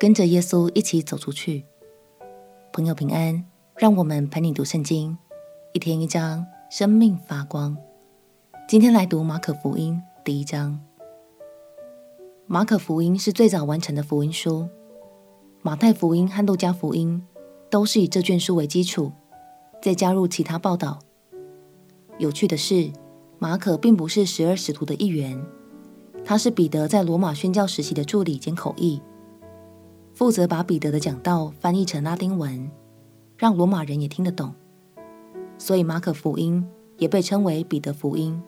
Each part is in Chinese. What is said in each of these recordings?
跟着耶稣一起走出去。朋友平安，让我们陪你读圣经，一天一章，生命发光。今天来读马可福音第一章。马可福音是最早完成的福音书，马太福音和路加福音都是以这卷书为基础，再加入其他报道。有趣的是，马可并不是十二使徒的一员。他是彼得在罗马宣教时期的助理兼口译，负责把彼得的讲道翻译成拉丁文，让罗马人也听得懂。所以马可福音也被称为彼得福音，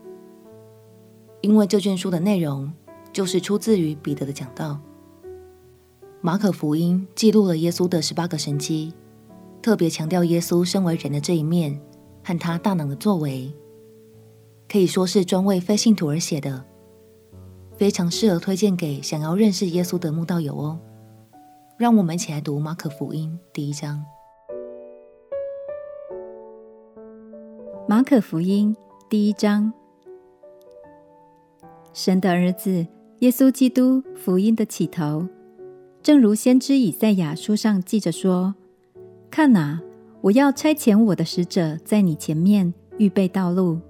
因为这卷书的内容就是出自于彼得的讲道。马可福音记录了耶稣的十八个神迹，特别强调耶稣身为人的这一面和他大能的作为，可以说是专为非信徒而写的。非常适合推荐给想要认识耶稣的慕道友哦。让我们一起来读马可福音第一章。马可福音第一章，神的儿子耶稣基督福音的起头，正如先知以赛亚书上记着说：“看哪，我要差遣我的使者在你前面预备道路。”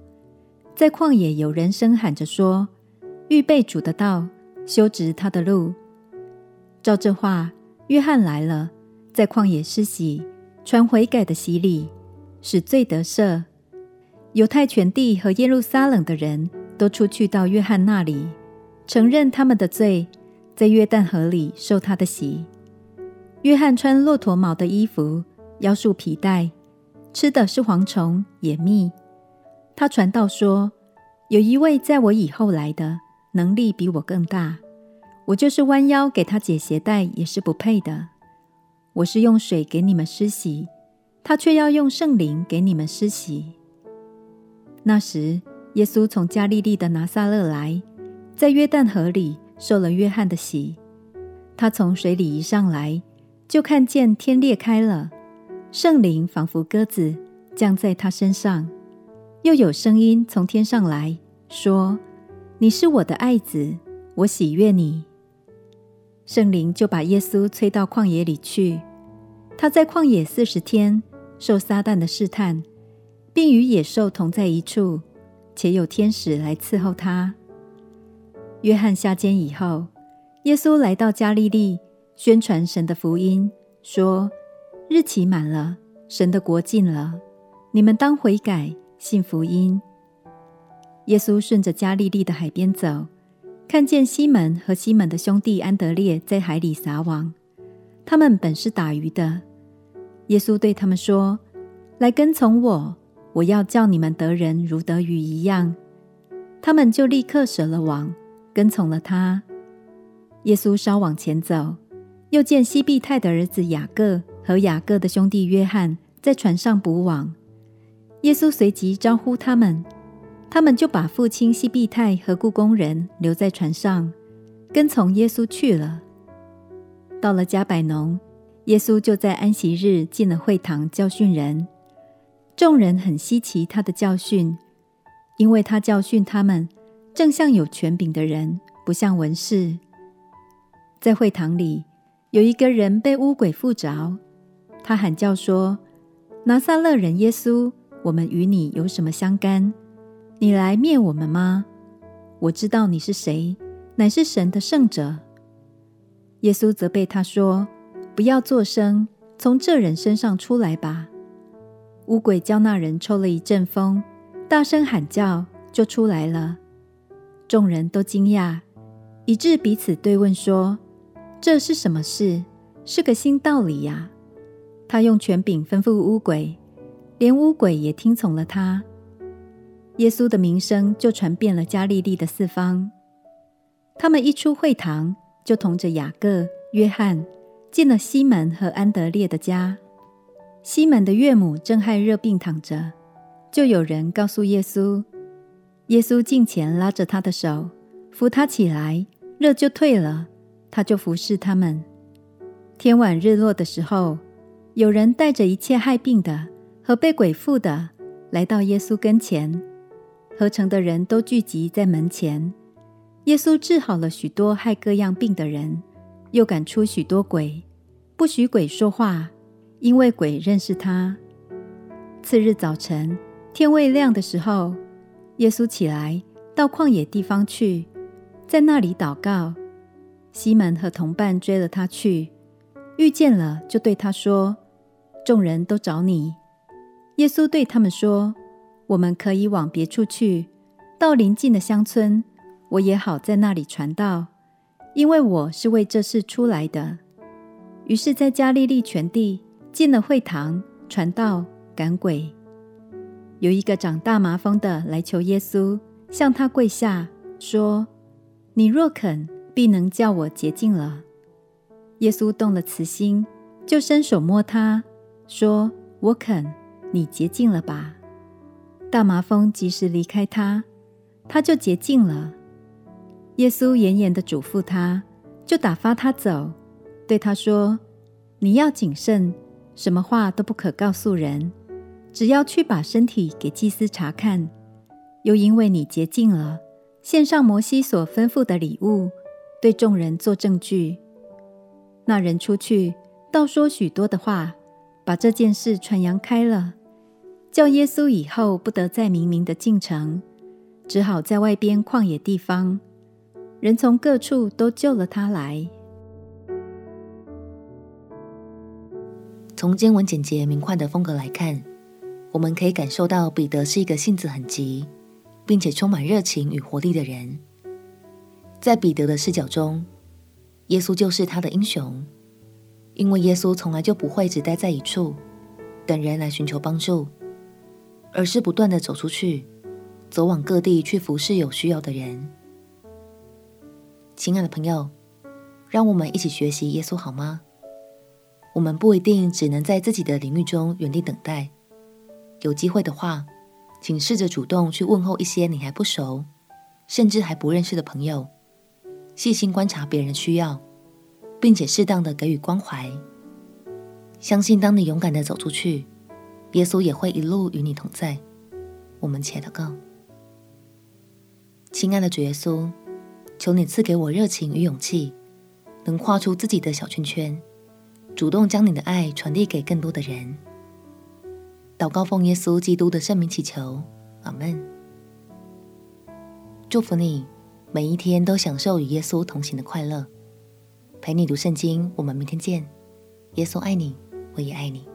在旷野有人声喊着说。预备主的道，修直他的路。照这话，约翰来了，在旷野施洗，传悔改的洗礼，使罪得赦。犹太全地和耶路撒冷的人都出去到约翰那里，承认他们的罪，在约旦河里受他的洗。约翰穿骆驼毛的衣服，腰束皮带，吃的是蝗虫、野蜜。他传道说：“有一位在我以后来的。”能力比我更大，我就是弯腰给他解鞋带也是不配的。我是用水给你们施洗，他却要用圣灵给你们施洗。那时，耶稣从加利利的拿撒勒来，在约旦河里受了约翰的洗。他从水里一上来，就看见天裂开了，圣灵仿佛鸽子降在他身上，又有声音从天上来说。你是我的爱子，我喜悦你。圣灵就把耶稣催到旷野里去。他在旷野四十天，受撒旦的试探，并与野兽同在一处，且有天使来伺候他。约翰下监以后，耶稣来到加利利，宣传神的福音，说：日期满了，神的国近了，你们当悔改，信福音。耶稣顺着加利利的海边走，看见西门和西门的兄弟安德烈在海里撒网，他们本是打鱼的。耶稣对他们说：“来跟从我，我要叫你们得人如得鱼一样。”他们就立刻舍了网，跟从了他。耶稣稍往前走，又见西庇太的儿子雅各和雅各的兄弟约翰在船上补网。耶稣随即招呼他们。他们就把父亲西庇太和雇工人留在船上，跟从耶稣去了。到了加百农，耶稣就在安息日进了会堂教训人。众人很稀奇他的教训，因为他教训他们，正像有权柄的人，不像文士。在会堂里，有一个人被污鬼附着，他喊叫说：“拿撒勒人耶稣，我们与你有什么相干？”你来灭我们吗？我知道你是谁，乃是神的圣者。耶稣责备他说：“不要作声，从这人身上出来吧。”污鬼叫那人抽了一阵风，大声喊叫，就出来了。众人都惊讶，以致彼此对问说：“这是什么事？是个新道理呀！”他用权柄吩咐污鬼，连污鬼也听从了他。耶稣的名声就传遍了加利利的四方。他们一出会堂，就同着雅各、约翰，进了西门和安德烈的家。西门的岳母正害热病躺着，就有人告诉耶稣。耶稣近前拉着他的手，扶他起来，热就退了，他就服侍他们。天晚日落的时候，有人带着一切害病的和被鬼附的来到耶稣跟前，合成的人都聚集在门前。耶稣治好了许多害各样病的人，又赶出许多鬼，不许鬼说话，因为鬼认识他。次日早晨，天未亮的时候，耶稣起来到旷野地方去，在那里祷告。西门和同伴追了他去，遇见了，就对他说：“众人都找你。”耶稣对他们说：“我们可以往别处去，到邻近的乡村，我也好在那里传道，因为我是为这事出来的。”于是，在加利利全地进了会堂，传道，赶鬼。有一个长大麻风的来求耶稣，向他跪下，说：“你若肯，必能叫我洁净了。”耶稣动了慈心，就伸手摸他，说：“我肯，你洁净了吧。”大麻风及时离开他，他就洁净了。耶稣严严地嘱咐他，就打发他走，对他说：“你要谨慎，什么话都不可告诉人。”只要去把身体给祭司查看，又因为你洁净了，献上摩西所吩咐的礼物，对众人做证据。那人出去，倒说许多的话，把这件事传扬开了，叫耶稣以后不得再明明的进城，只好在外边旷野地方。人从各处都救了他来。从经文简洁明快的风格来看。我们可以感受到彼得是一个性子很急，并且充满热情与活力的人。在彼得的视角中，耶稣就是他的英雄，因为耶稣从来就不会只待在一处，等人来寻求帮助，而是不断的走出去，走往各地去服侍有需要的人。亲爱的朋友，让我们一起学习耶稣好吗？我们不一定只能在自己的领域中原地等待。有机会的话，请试着主动去问候一些你还不熟，甚至还不认识的朋友，细心观察别人的需要，并且适当的给予关怀。相信当你勇敢的走出去，耶稣也会一路与你同在。我们且祷告：亲爱的主耶稣，求你赐给我热情与勇气，能跨出自己的小圈圈，主动将你的爱传递给更多的人。祷告奉耶稣基督的圣名祈求，阿门。祝福你每一天都享受与耶稣同行的快乐。陪你读圣经，我们明天见。耶稣爱你，我也爱你。